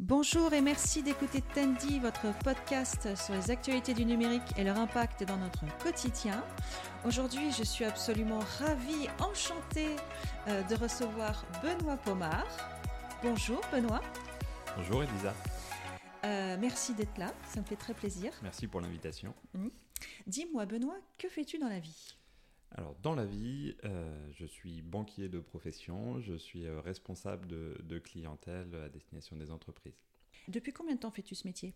Bonjour et merci d'écouter Tandy, votre podcast sur les actualités du numérique et leur impact dans notre quotidien. Aujourd'hui, je suis absolument ravie, enchantée euh, de recevoir Benoît Pomard. Bonjour Benoît. Bonjour Elisa. Euh, merci d'être là, ça me fait très plaisir. Merci pour l'invitation. Mmh. Dis-moi Benoît, que fais-tu dans la vie? Alors, dans la vie, euh, je suis banquier de profession, je suis euh, responsable de, clientèle à destination des entreprises. Depuis combien de temps fais-tu ce métier?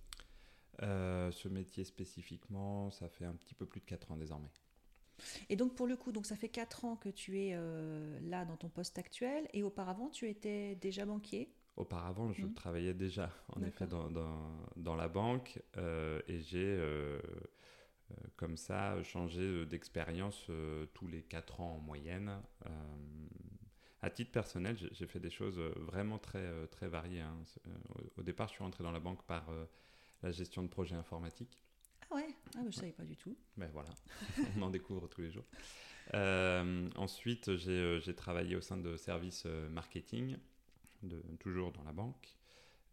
Euh, Ce métier spécifiquement, ça fait un petit peu plus de 4 ans désormais. Et donc pour le coup, donc ça fait 4 ans que tu es là dans ton poste actuel et auparavant tu étais déjà banquier? Auparavant, je mmh. travaillais déjà en effet dans, dans, la banque et j'ai comme ça, changer d'expérience euh, tous les 4 ans en moyenne. Euh, à titre personnel, j'ai fait des choses vraiment très, très variées. Hein. Au départ, je suis rentré dans la banque par la gestion de projets informatiques. Ah ouais, ah, je ne savais pas du tout. Ben voilà, on en découvre tous les jours. ensuite, j'ai travaillé au sein de services marketing, de, toujours dans la banque.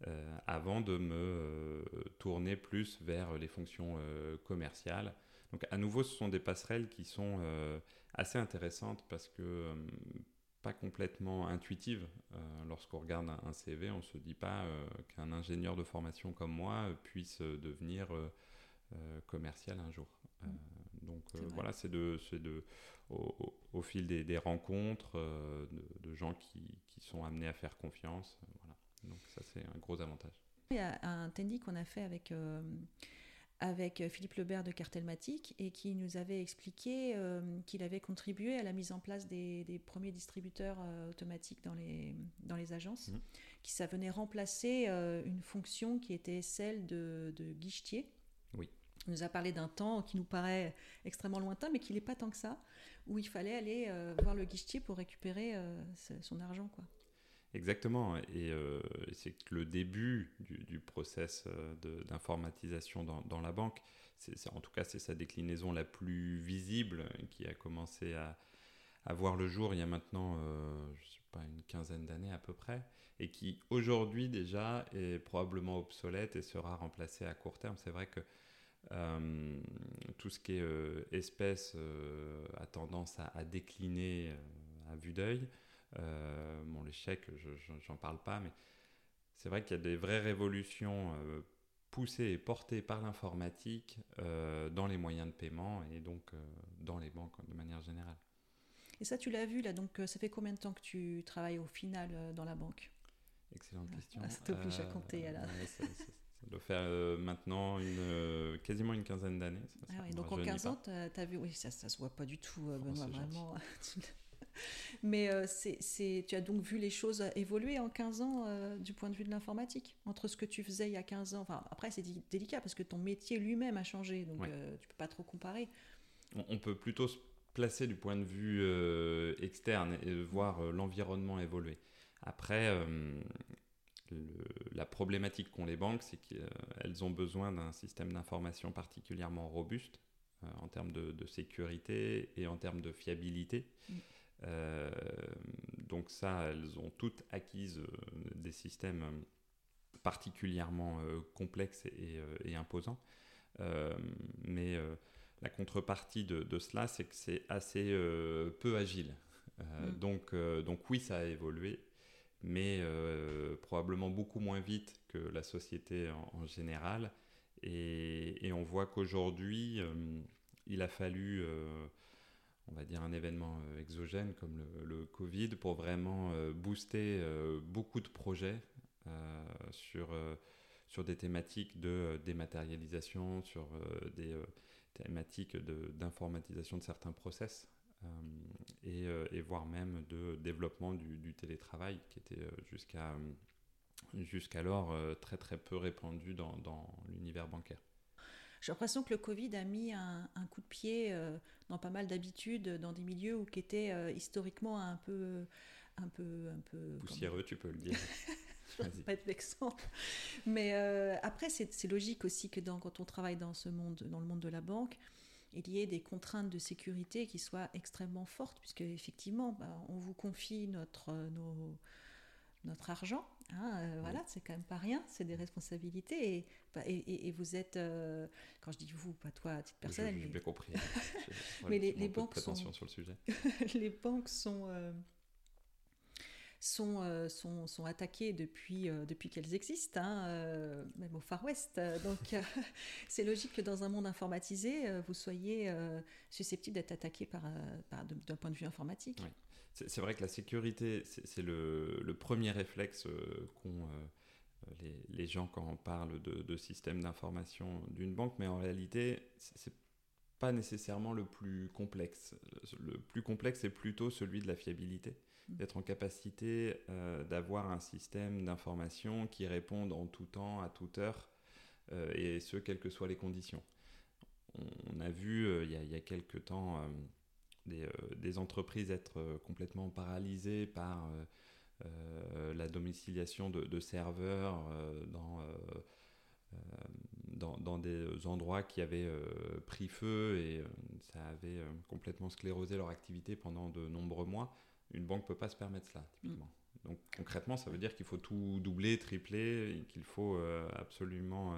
Euh, avant de me euh, tourner plus vers les fonctions euh, commerciales. Donc à nouveau, ce sont des passerelles qui sont assez intéressantes parce que pas complètement intuitives. Lorsqu'on regarde un, CV, on ne se dit pas qu'un ingénieur de formation comme moi puisse devenir commercial un jour. donc voilà, c'est de, de au, fil des, rencontres de, gens qui, qui, sont amenés à faire confiance. voilà. Donc ça, c'est un gros avantage. Il y a un Tandy qu'on a fait avec, euh, avec Philippe Lebert de Cartelmatic et qui nous avait expliqué euh, qu'il avait contribué à la mise en place des, des premiers distributeurs euh, automatiques dans les, dans les agences, mmh. qui ça venait remplacer une fonction qui était celle de, de guichetier. Oui. Il nous a parlé d'un temps qui nous paraît extrêmement lointain, mais qui n'est pas tant que ça, où il fallait aller voir le guichetier pour récupérer son argent. quoi. Exactement, euh, et c'est que le début du, process euh, d'informatisation dans, la banque, c'est en tout cas c'est sa déclinaison la plus visible qui a commencé à, à voir le jour il y a maintenant, euh, pas, une quinzaine d'années à peu près, et qui aujourd'hui déjà est probablement obsolète et sera remplacée à court terme. C'est vrai que tout ce qui est espèce a tendance à décliner à vue d'œil. Euh, bon, chèques, j'en parle pas, mais c'est vrai qu'il y a des vraies révolutions euh, poussées et portées par l'informatique euh, dans les moyens de paiement et donc dans les banques de manière générale. Et ça, tu l'as vu là, donc ça fait combien de temps que tu travailles au final dans la banque? Excellente question. Ah, ça t'oblige à compter alors. ça, doit faire maintenant une, quasiment une quinzaine d'années. Ah donc en 15 ans, tu as, vu, oui, ça, ça se voit pas du tout, oh, Benoît, vraiment. Mais euh, c'est, tu as donc vu les choses évoluer en 15 ans euh, du point de vue de l'informatique, entre ce que tu faisais il y a 15 ans. Enfin, après, c'est délicat parce que ton métier lui-même a changé, donc euh, tu peux pas trop comparer. On, peut plutôt se placer du point de vue externe et voir l'environnement évoluer. Après, la problématique qu'ont les banques, c'est qu'elles ont besoin d'un système d'information particulièrement robuste en termes de, sécurité et en termes de fiabilité. Mm. Euh, donc ça, elles ont toutes acquises euh, des systèmes euh, particulièrement complexes et, imposants. mais la contrepartie de, cela, c'est que c'est assez peu agile. Mm. donc, donc oui, ça a évolué, mais probablement beaucoup moins vite que la société en, général. Et, et, on voit qu'aujourd'hui, il a fallu on va dire, un événement euh, exogène comme le, Covid pour vraiment euh, booster euh, beaucoup de projets sur, des thématiques de dématérialisation, sur des thématiques d'informatisation de, certains process. et, voire même de développement du, télétravail qui était jusqu'alors très peu répandu dans l'univers bancaire. J'ai l'impression que le Covid a mis un, coup de pied euh, dans pas mal d'habitudes, dans des milieux où, qui étaient euh, historiquement un peu, un peu, un peu poussiéreux, tu peux le dire. pas être vexant. Mais euh, après, c'est logique aussi que dans, quand on travaille dans ce monde, dans le monde de la banque, il y ait des contraintes de sécurité qui soient extrêmement fortes, puisque effectivement, bah, on vous confie notre, nos, notre argent Hein, euh, voilà, c'est quand même pas rien, c'est des responsabilités. Et, et, vous êtes, euh, quand je dis vous, pas toi à titre personnel. J'ai bien compris. mais les, les banques sont. sur le sujet. les banques sont. Euh, sont, sont, sont, attaquées depuis, depuis qu'elles existent, hein, même au Far West. Donc c'est logique que dans un monde informatisé, vous soyez susceptible d'être attaqué par, d'un point de vue informatique. C'est vrai que la sécurité, c'est le, premier réflexe euh, euh, les, les, gens quand on parle de, de système d'information d'une banque, mais en réalité, c'est pas nécessairement le plus complexe. Le plus complexe est plutôt celui de la fiabilité, mmh. d'être en capacité euh, d'avoir un système d'information qui réponde en tout temps, à toute heure, et ce, quelles que soient les conditions. On, a vu il y, a, il, y a, quelques temps euh, des, entreprises être euh, complètement paralysées par euh, la domiciliation de, serveurs dans, dans, dans, des endroits qui avaient pris feu et ça avait complètement sclérosé leur activité pendant de nombreux mois. Une banque ne peut pas se permettre cela, typiquement. Donc concrètement, ça veut dire qu'il faut tout doubler, tripler, qu'il faut absolument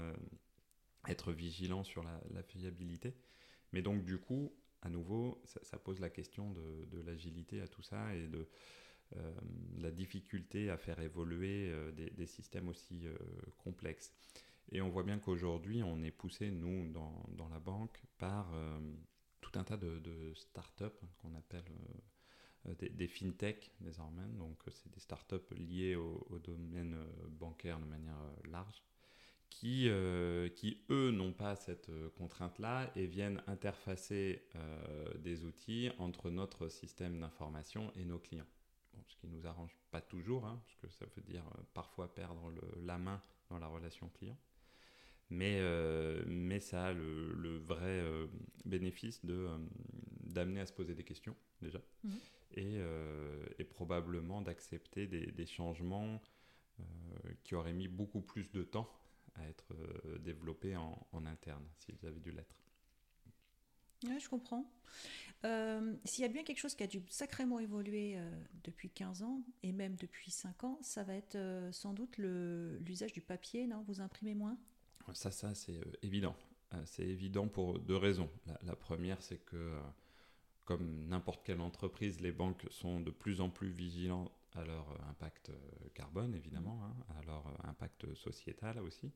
être vigilant sur la, la, fiabilité. Mais donc du coup, à nouveau, ça, pose la question de, l'agilité à tout ça et de euh, la difficulté à faire évoluer euh, des, systèmes aussi euh, complexes. Et on voit bien qu'aujourd'hui, on est poussé, nous, dans, la banque, par tout un tas de, de start-up qu'on appelle des, des, fintech désormais. Donc, c'est des start-up liées au, au, domaine bancaire de manière large qui, qui eux, n'ont pas cette contrainte-là et viennent interfacer des outils entre notre système d'information et nos clients. Ce qui ne nous arrange pas toujours, hein, parce que ça veut dire parfois perdre la main dans la relation client. Mais, mais ça a le, vrai bénéfice de, d'amener à se poser des questions, déjà, mmh. et, et, probablement d'accepter des, des changements qui auraient mis beaucoup plus de temps à être euh, développés en, en interne, s'ils avaient dû l'être. Oui, je comprends. Euh, s'il y a bien quelque chose qui a dû sacrément évoluer euh, depuis 15 ans, et même depuis 5 ans, ça va être sans doute l'usage du papier, non? Vous imprimez moins? Ça, ça c'est évident. c'est évident pour deux raisons. La, la première, c'est que, comme n'importe quelle entreprise, les banques sont de plus en plus vigilantes à leur euh, impact euh, carbone évidemment, mm. hein, à leur euh, impact sociétal aussi.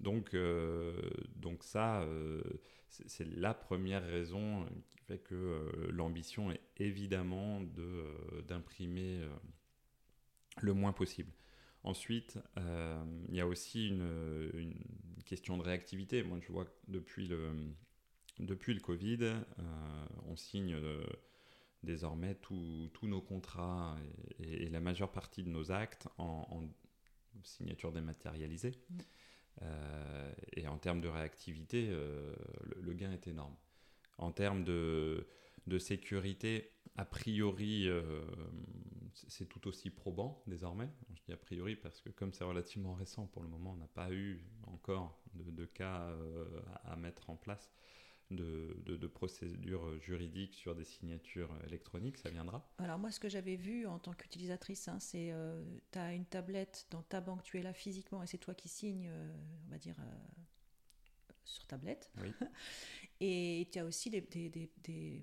Donc, donc ça, c'est la première raison qui fait que l'ambition est évidemment d'imprimer le moins possible. Ensuite, il y a aussi une, question de réactivité. Moi, je vois que depuis le, depuis le Covid, on signe désormais tous nos contrats et, la majeure partie de nos actes en, signature dématérialisée. Mm. Euh, et en termes de réactivité, euh, le, gain est énorme. En termes de, sécurité, a priori, euh, c'est tout aussi probant désormais. Je dis a priori parce que comme c'est relativement récent, pour le moment, on n'a pas eu encore de cas à mettre en place de, de, procédures juridiques sur des signatures électroniques, ça viendra Alors moi, ce que j'avais vu en tant qu'utilisatrice, hein, c'est euh, tu as une tablette dans ta banque, tu es là physiquement et c'est toi qui signes, euh, on va dire, euh, sur tablette. Oui. et tu as aussi des, des, des, des,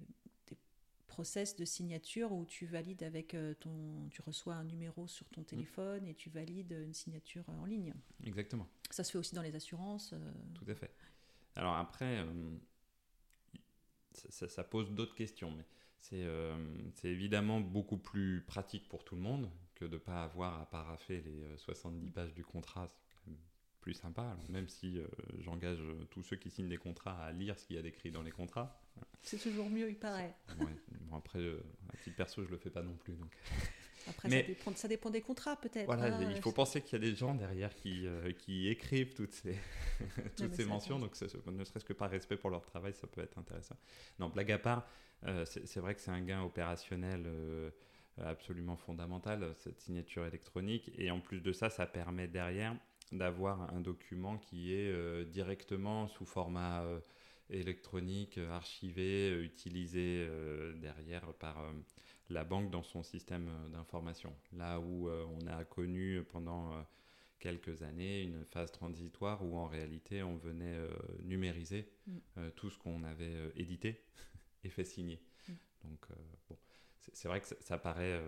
process de signature où tu valides avec ton... Tu reçois un numéro sur ton mm. téléphone et tu valides une signature en ligne. Exactement. Ça se fait aussi dans les assurances. Tout à fait. Alors après ça, pose d'autres questions. Mais euh, c'est évidemment beaucoup plus pratique pour tout le monde que de ne pas avoir à paraffer les 70 euh, pages du contrat. C'est plus sympa, même si euh, j'engage tous ceux qui signent des contrats à lire ce qu'il y a décrit dans les contrats. C'est toujours mieux, il paraît. Bon, après, à titre perso, je le fais pas non plus. Donc. Après, ça, dépend, ça, dépend, des contrats peut-être. Voilà, hein, il faut penser qu'il y a des gens derrière qui, euh, qui écrivent toutes ces, toutes ces mentions, donc ne serait-ce que par respect pour leur travail, ça peut être intéressant. Non, blague à part, euh, c'est vrai que c'est un gain opérationnel euh, absolument fondamental, cette signature électronique, et en plus de ça, ça permet derrière d'avoir un document qui est directement sous format électronique archivée, utilisée derrière par la banque dans son système d'information. Là où on a connu pendant quelques années une phase transitoire où en réalité on venait numériser mm. tout ce qu'on avait édité et fait signer. Mm. Donc bon, c'est vrai que ça, paraît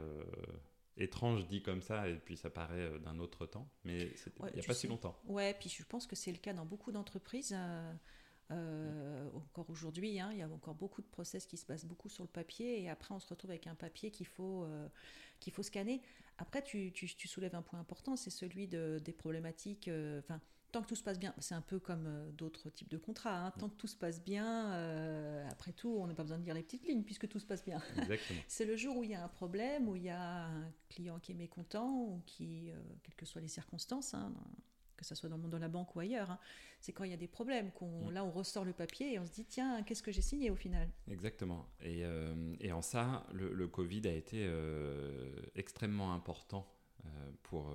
étrange dit comme ça, et puis ça paraît euh, d'un autre temps, mais il n'y a pas si longtemps. Ouais, puis je pense que c'est le cas dans beaucoup d'entreprises. Euh, euh, encore aujourd'hui, hein, il y a encore beaucoup de process qui se basent beaucoup sur le papier, et après on se retrouve avec un papier qu'il faut, qu'il faut scanner. Après, tu, tu, tu, soulèves un point important, c'est celui de, des problématiques. Enfin, tant que tout se passe bien, c'est un peu comme euh, d'autres types de contrats, hein. tant que tout se passe bien, euh, après tout, on n'a pas besoin de lire les petites lignes puisque tout se passe bien. c'est le jour où il y a un problème, où il y a un client qui est mécontent, ou qui, euh, quelles que soient les circonstances, hein, que ce soit dans le monde de la banque ou ailleurs, hein, c'est quand il y a des problèmes qu'on, mm. là on ressort le papier et on se dit tiens, qu'est-ce que j'ai signé au final? Exactement. Et, et en ça, le, le, Covid a été extrêmement important pour,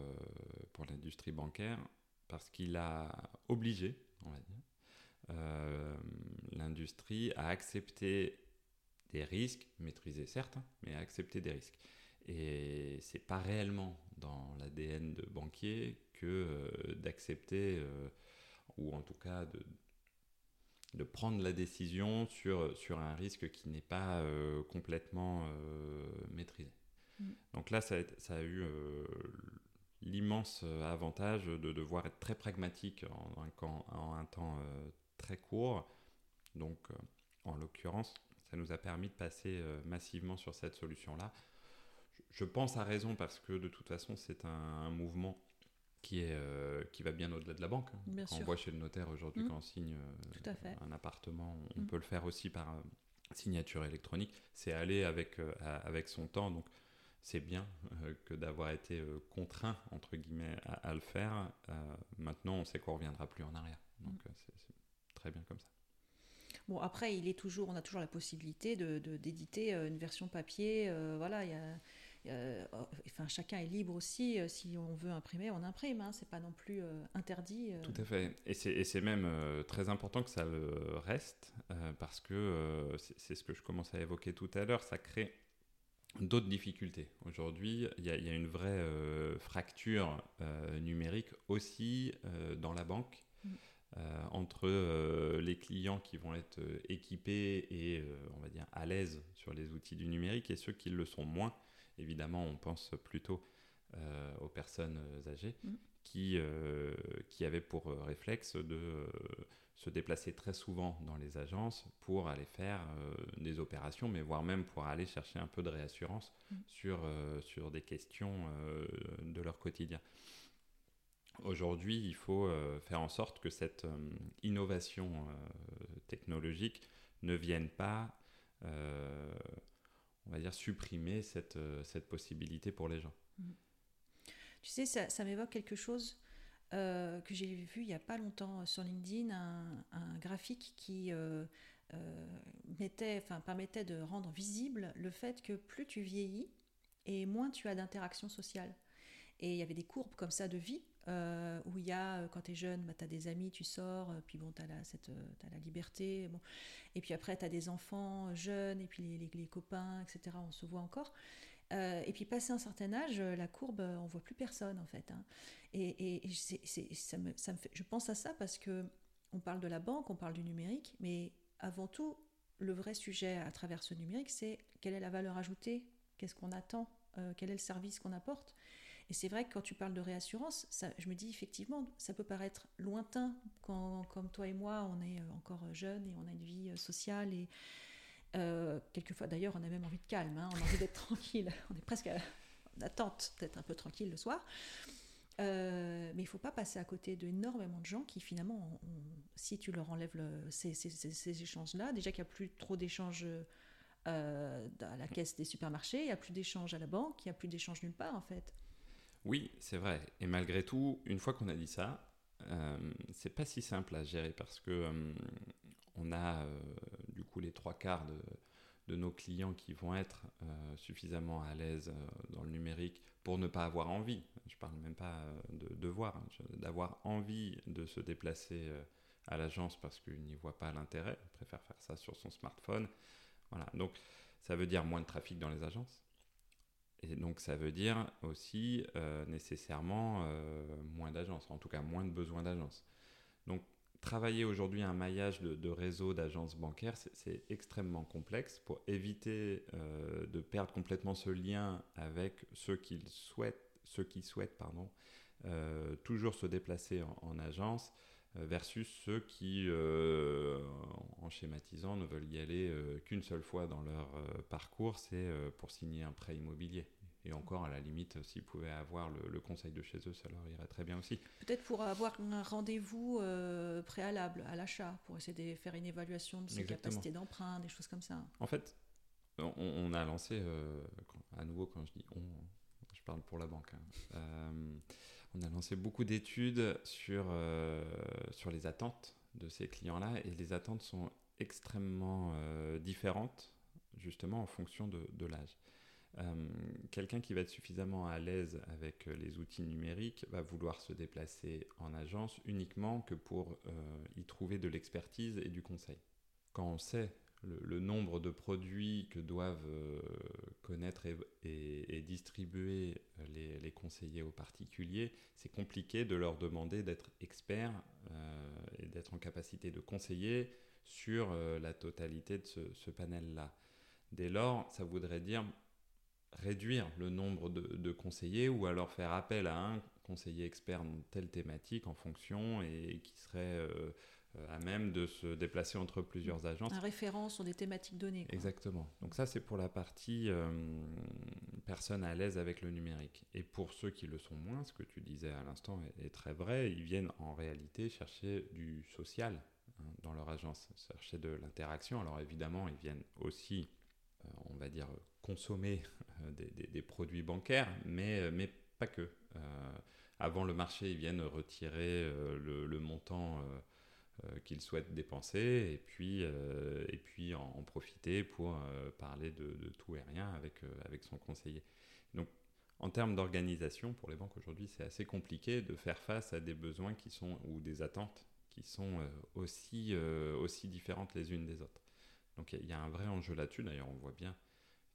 pour l'industrie bancaire parce qu'il a obligé, on va dire, euh, l'industrie à accepter des risques, maîtriser certes, hein, mais à accepter des risques. Et c'est pas réellement dans l'ADN de banquier que euh, d'accepter, euh, ou en tout cas de, de prendre la décision sur, sur un risque qui n'est pas complètement maîtrisé. Mm. Donc là, ça a, ça a eu l'immense euh, avantage de devoir être très pragmatique en un, en un temps euh, très court. Donc, euh, en l'occurrence, ça nous a permis de passer massivement sur cette solution-là. Je, pense à raison parce que de toute façon, c'est un, mouvement qui, est, qui va bien au-delà de la banque. Bien quand on voit chez le notaire aujourd'hui, mmh. quand on signe un appartement, on mmh. peut le faire aussi par signature électronique. C'est aller avec, avec son temps. Donc, c'est bien euh, que d'avoir été euh, contraint, entre guillemets, à, le faire. Euh, maintenant, on sait qu'on ne reviendra plus en arrière. Donc, mm. c'est très bien comme ça. Bon, après, il est toujours, on a toujours la possibilité d'éditer de, une version papier. voilà, il y a, enfin, chacun est libre aussi. si on veut imprimer, on imprime. Hein, c'est pas non plus interdit. Tout à fait. Et c'est même très important que ça le reste, parce que c'est ce que je commençais à évoquer tout à l'heure. Ça crée d'autres difficultés. Aujourd'hui, il y, a une vraie euh, fracture euh, numérique aussi euh, dans la banque mm. entre les clients qui vont être équipés et, on va dire, à l'aise sur les outils du numérique et ceux qui le sont moins. Évidemment, on pense plutôt aux personnes âgées mm. qui, qui avaient pour réflexe de se déplacer très souvent dans les agences pour aller faire euh, des opérations, mais voire même pour aller chercher un peu de réassurance mm. sur, euh, sur des questions euh, de leur quotidien. Aujourd'hui, il faut faire en sorte que cette innovation technologique ne vienne pas, on va dire, supprimer cette, cette possibilité pour les gens. Mm. Tu sais, ça, m'évoque quelque chose euh, que j'ai vu il n'y a pas longtemps sur LinkedIn, un, graphique qui euh, euh, permettait de rendre visible le fait que plus tu vieillis et moins tu as d'interaction sociale. Et il y avait des courbes comme ça de vie, où il y a, quand tu es jeune, bah, tu as des amis, tu sors, puis bon, tu as, la liberté. Et puis après, tu as des enfants jeunes, et puis les, copains, etc. On se voit encore. Euh, et puis, passé un certain âge, euh, la courbe, euh, on voit plus personne, en fait. Hein. Et, ça me fait, je pense à ça parce que on parle de la banque, on parle du numérique, mais avant tout, le vrai sujet à travers ce numérique, c'est quelle est la valeur ajoutée, qu'est-ce qu'on attend, quel est le service qu'on apporte. Et c'est vrai que quand tu parles de réassurance, je me dis effectivement, ça peut paraître lointain quand, comme toi et moi, on est encore jeunes et on a une vie sociale et, euh, quelquefois, d'ailleurs, on a même envie de calme, hein. on a envie d'être tranquille. On est presque en attente d'être un peu tranquille le soir. Euh, mais il ne faut pas passer à côté d'énormément de gens qui, finalement, si tu leur enlèves ces, échanges-là, déjà qu'il n'y a plus trop d'échanges euh, à la caisse des supermarchés, il n'y a plus d'échanges à la banque, il n'y a plus d'échanges nulle part, en fait. Oui, c'est vrai. Et malgré tout, une fois qu'on a dit ça, euh, c'est pas si simple à gérer parce que on a euh, du coup les trois quarts de, nos clients qui vont être euh, suffisamment à l'aise euh, dans le numérique pour ne pas avoir envie, je parle même pas de devoir, hein, d'avoir envie de se déplacer à l'agence parce qu'il n'y voit pas l'intérêt, il préfère faire ça sur son smartphone. Voilà, donc ça veut dire moins de trafic dans les agences. Et donc ça veut dire aussi euh, nécessairement euh, moins d'agences, en tout cas moins de besoins d'agences. Donc travailler aujourd'hui un maillage de, réseau d'agences bancaires, c'est extrêmement complexe pour éviter euh, de perdre complètement ce lien avec ceux qui souhaitent, ceux qui souhaitent pardon, toujours se déplacer en agence euh, versus ceux qui, euh, en schématisant, ne veulent y aller euh, qu'une seule fois dans leur parcours, c'est pour signer un prêt immobilier. Et encore, à la limite, s'ils pouvaient avoir le, conseil de chez eux, ça leur irait très bien aussi. Peut-être pour avoir un rendez-vous préalable à l'achat, pour essayer de faire une évaluation de ses capacités d'emprunt, des choses comme ça. En fait, on, a lancé, à nouveau quand je dis on, je parle pour la banque, hein, on a lancé beaucoup d'études sur, euh, sur les attentes de ces clients-là et les attentes sont extrêmement euh, différentes justement en fonction de, de l'âge. Euh, quelqu'un qui va être suffisamment à l'aise avec les outils numériques va vouloir se déplacer en agence uniquement que pour y trouver de l'expertise et du conseil. Quand on sait le, nombre de produits que doivent euh, connaître et, distribuer les, conseillers aux particuliers, c'est compliqué de leur demander d'être experts euh, et d'être en capacité de conseiller sur euh, la totalité de ce, panel-là. Dès lors, ça voudrait dire réduire le nombre de, conseillers ou alors faire appel à un conseiller expert dans telle thématique en fonction et qui serait à même de se déplacer entre plusieurs agences. Un référent sur des thématiques données. Exactement. Donc ça, c'est pour la partie euh, personne à l'aise avec le numérique. Et pour ceux qui le sont moins, ce que tu disais à l'instant est, très vrai, ils viennent en réalité chercher du social hein, dans leur agence, chercher de l'interaction. Alors évidemment, ils viennent aussi, euh, on va dire, consommer des, produits bancaires, mais, mais pas que. avant le marché, ils viennent retirer le, le, montant euh, qu'il souhaite dépenser et puis, euh, et puis en, profiter pour euh, parler de, tout et rien avec, avec son conseiller. Donc en termes d'organisation, pour les banques aujourd'hui, c'est assez compliqué de faire face à des besoins qui sont, ou des attentes qui sont aussi, aussi différentes les unes des autres. Donc il y, a un vrai enjeu là-dessus. D'ailleurs, on voit bien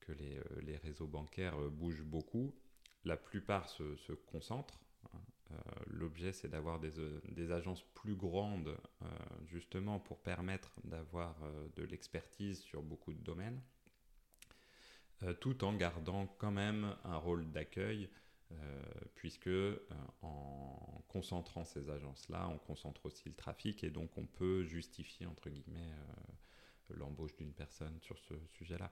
que les, les, réseaux bancaires bougent beaucoup. La plupart se, concentrent. Hein, l'objet, c'est d'avoir des, euh, agences plus grandes, euh, justement, pour permettre d'avoir de l'expertise sur beaucoup de domaines, tout en gardant quand même un rôle d'accueil, puisque en concentrant ces agences-là, on concentre aussi le trafic, et donc on peut justifier, entre guillemets, l'embauche d'une personne sur ce sujet-là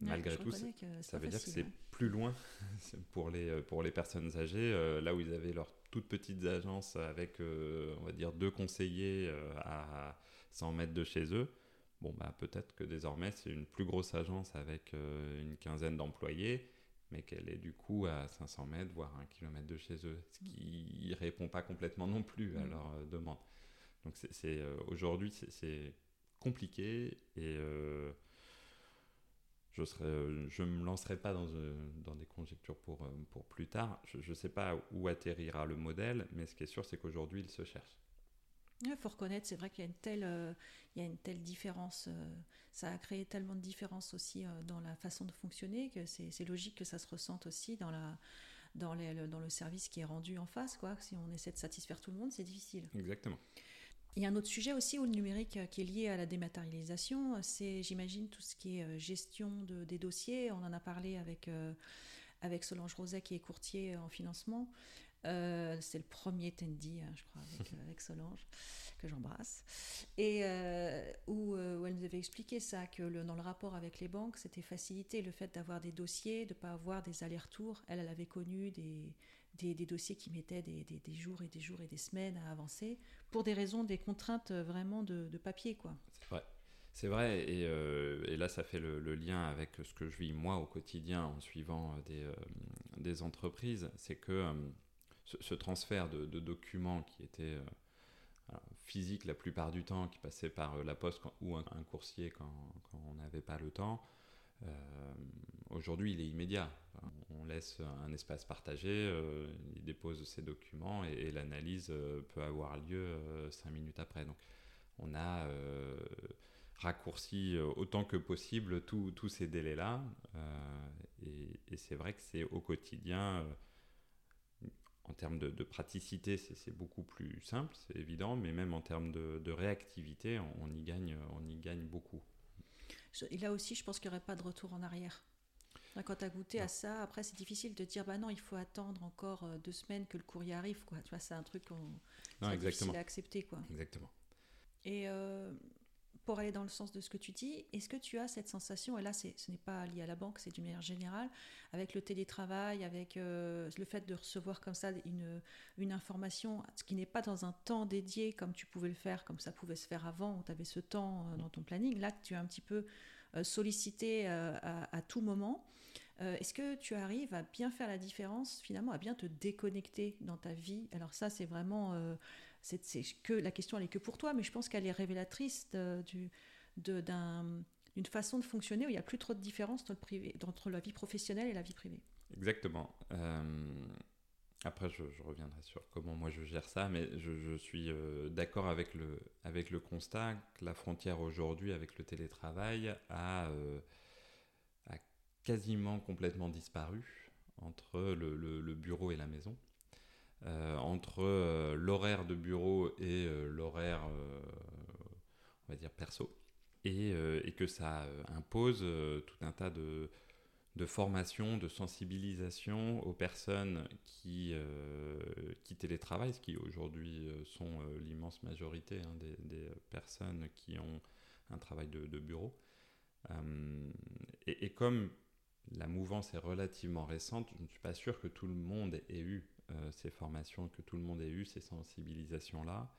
malgré tout, ça, veut dire que c'est plus loin pour les, euh, pour les personnes âgées, euh, là où ils avaient leurs toutes petites agences avec, euh, on va dire, deux conseillers à 100 mètres de chez eux. Bon, bah, peut-être que désormais, c'est une plus grosse agence avec une quinzaine d'employés, mais qu'elle est du coup à 500 mètres, voire un kilomètre de chez eux, ce qui ne répond pas complètement non plus à mm. leur demande. Donc, c'est aujourd'hui, c'est compliqué et je ne euh, je me lancerai pas dans, euh, dans, des conjectures pour, euh, pour plus tard. Je ne sais pas où atterrira le modèle, mais ce qui est sûr, c'est qu'aujourd'hui, il se cherche. Il faut reconnaître, c'est vrai qu'il y a une telle, il y a une telle différence, ça a créé tellement de différences aussi dans la façon de fonctionner que c'est logique que ça se ressente aussi dans, la, dans, les, dans le service qui est rendu en face. Quoi. Si on essaie de satisfaire tout le monde, c'est difficile. Exactement. Il y a un autre sujet aussi où le numérique euh, qui est lié à la dématérialisation, c'est j'imagine tout ce qui est euh, gestion de, des dossiers. On en a parlé avec, euh, Solange Roset qui est courtier en financement. c'est le premier Tendi, hein, je crois, avec, Solange, que j'embrasse. Et où, elle nous avait expliqué ça, que dans le rapport avec les banques, c'était facilité le fait d'avoir des dossiers, de ne pas avoir des allers-retours. Elle, elle avait connu des, des, dossiers qui mettaient des, jours et des jours et des semaines à avancer pour des raisons, des contraintes euh, vraiment de, papier. quoi. C'est vrai. C'est vrai, euh, et, là ça fait le, lien avec ce que je vis moi au quotidien en suivant euh, des, entreprises, c'est que ce, transfert de, documents qui était physique la plupart du temps, qui passait par la poste ou un, coursier quand, on n'avait pas le temps, Aujourd'hui, il est immédiat. On laisse un espace partagé, il dépose ses documents et, l'analyse peut avoir lieu cinq minutes après. Donc, on a raccourci autant que possible tous ces délais-là. et, c'est vrai que c'est au quotidien en termes de, praticité, c'est beaucoup plus simple, c'est évident, mais même en termes de, réactivité, on, y gagne, on y gagne beaucoup. Et là aussi, je pense qu'il n'y aurait pas de retour en arrière. Quand tu as goûté à ça, après, c'est difficile de dire, bah non, il faut attendre encore euh, deux semaines que le courrier arrive. Quoi. Tu vois, c'est un truc qu'on, difficile à accepter. Quoi. Exactement. Et euh, pour aller dans le sens de ce que tu dis, est-ce que tu as cette sensation, et là ce n'est pas lié à la banque, c'est d'une manière générale, avec le télétravail, avec euh, le fait de recevoir comme ça une, une information, ce qui n'est pas dans un temps dédié comme tu pouvais le faire, comme ça pouvait se faire avant, où tu avais ce temps euh, dans ton planning, là tu es un petit peu euh, sollicité à, tout moment. Est-ce que tu arrives à bien faire la différence, finalement, à bien te déconnecter dans ta vie? Alors ça, c'est vraiment c'est que la question elle est que pour toi, mais je pense qu'elle est révélatrice d'une façon de fonctionner où il n'y a plus trop de différence entre, la vie professionnelle et la vie privée. Exactement. Euh, après, je, reviendrai sur comment moi je gère ça, mais je, suis euh, d'accord avec le, avec le constat que la frontière aujourd'hui avec le télétravail a, euh, a quasiment complètement disparu entre le, bureau et la maison. Euh, entre euh, l'horaire de bureau et euh, l'horaire, on va dire, perso. Et, et que ça impose tout un tas de, de formation, de sensibilisation aux personnes qui, qui télétravaillent, ce qui aujourd'hui sont l'immense majorité hein, des, personnes qui ont un travail de, bureau. et, comme la mouvance est relativement récente, je ne suis pas sûr que tout le monde ait eu euh, ces formations, que tout le monde ait eu ces sensibilisations-là.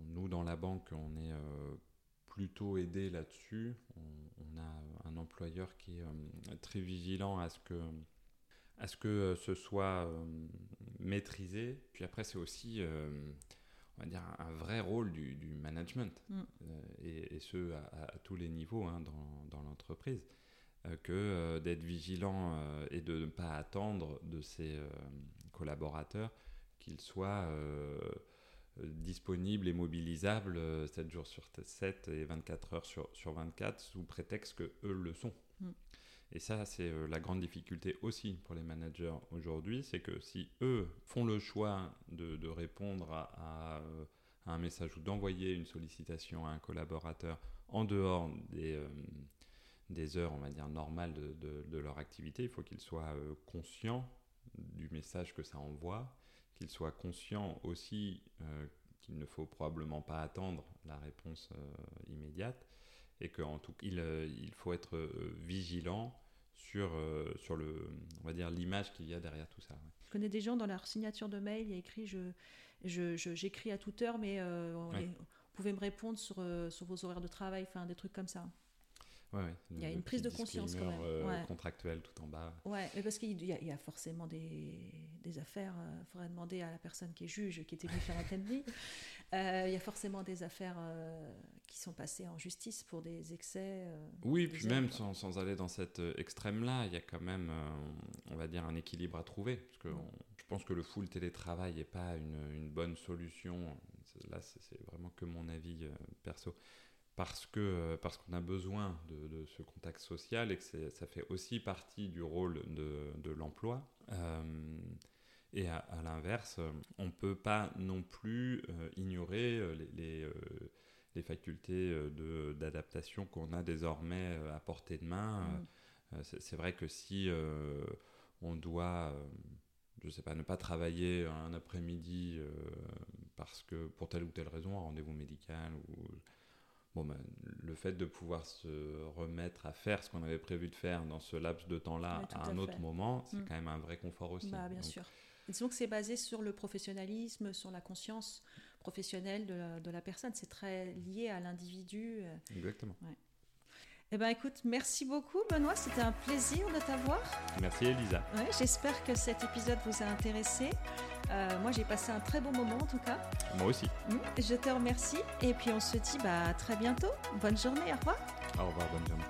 Nous, dans la banque, on est euh, plutôt aidé là-dessus. On, a un employeur qui est euh, très vigilant à ce que, à ce, que ce soit maîtrisé. Puis après, c'est aussi on va dire, un vrai rôle du, management, mm. et, ce, à, tous les niveaux hein, dans, dans l'entreprise. Euh, que euh, d'être vigilant euh, et de ne pas attendre de ses collaborateurs qu'ils soient disponibles et mobilisables 7 jours sur 7 et 24 heures sur, sur 24 sous prétexte que eux le sont. Mm. Et ça, c'est la grande difficulté aussi pour les managers aujourd'hui, c'est que si eux font le choix de, de répondre à, à, un message ou d'envoyer une sollicitation à un collaborateur en dehors des, des heures, on va dire, normales de, de, leur activité. Il faut qu'ils soient euh, conscients du message que ça envoie, qu'ils soient conscients aussi euh, qu'il ne faut probablement pas attendre la réponse euh, immédiate et qu'en tout il, il, faut être vigilant sur, sur le, on va dire, l'image qu'il y a derrière tout ça. Je connais des gens dans leur signature de mail, il y a écrit je, j'écris à toute heure, mais vous pouvez me répondre sur, sur vos horaires de travail, enfin des trucs comme ça il y a une prise de conscience quand même. Euh, contractuelle tout en bas. Ouais, mais parce qu'il y, y, a forcément des, des affaires. Il euh, faudrait demander à la personne qui est juge, qui était faire la euh, Il y a forcément des affaires qui sont passées en justice pour des excès. oui, puis même sans, sans, aller dans cet extrême-là, il y a quand même, on va dire, un équilibre à trouver. Parce que je pense que le full télétravail n'est pas une, une, bonne solution. Là, c'est vraiment que mon avis perso parce que euh, parce qu'on a besoin de, ce contact social et que ça fait aussi partie du rôle de, de l'emploi. Euh, et à, l'inverse, on ne peut pas non plus euh, ignorer les, les, facultés d'adaptation qu'on a désormais à portée de main. Mm. C'est vrai que si on doit, je sais pas, ne pas travailler un après-midi parce que pour telle ou telle raison, un rendez-vous médical ou ben, le fait de pouvoir se remettre à faire ce qu'on avait prévu de faire dans ce laps de temps-là à, un autre moment, c'est mm. quand même un vrai confort aussi. Bah, bien sûr. Et disons que c'est basé sur le professionnalisme, sur la conscience professionnelle de la, de la personne. C'est très lié à l'individu. Euh. Exactement. Eh ben écoute, merci beaucoup Benoît, c'était un plaisir de t'avoir. Merci Elisa. J'espère que cet épisode vous a intéressé. Euh, moi j'ai passé un très bon moment en tout cas. Moi aussi. Mmh, je te remercie et puis on se dit bah, à très bientôt. Bonne journée, au revoir. Au revoir, bonne journée.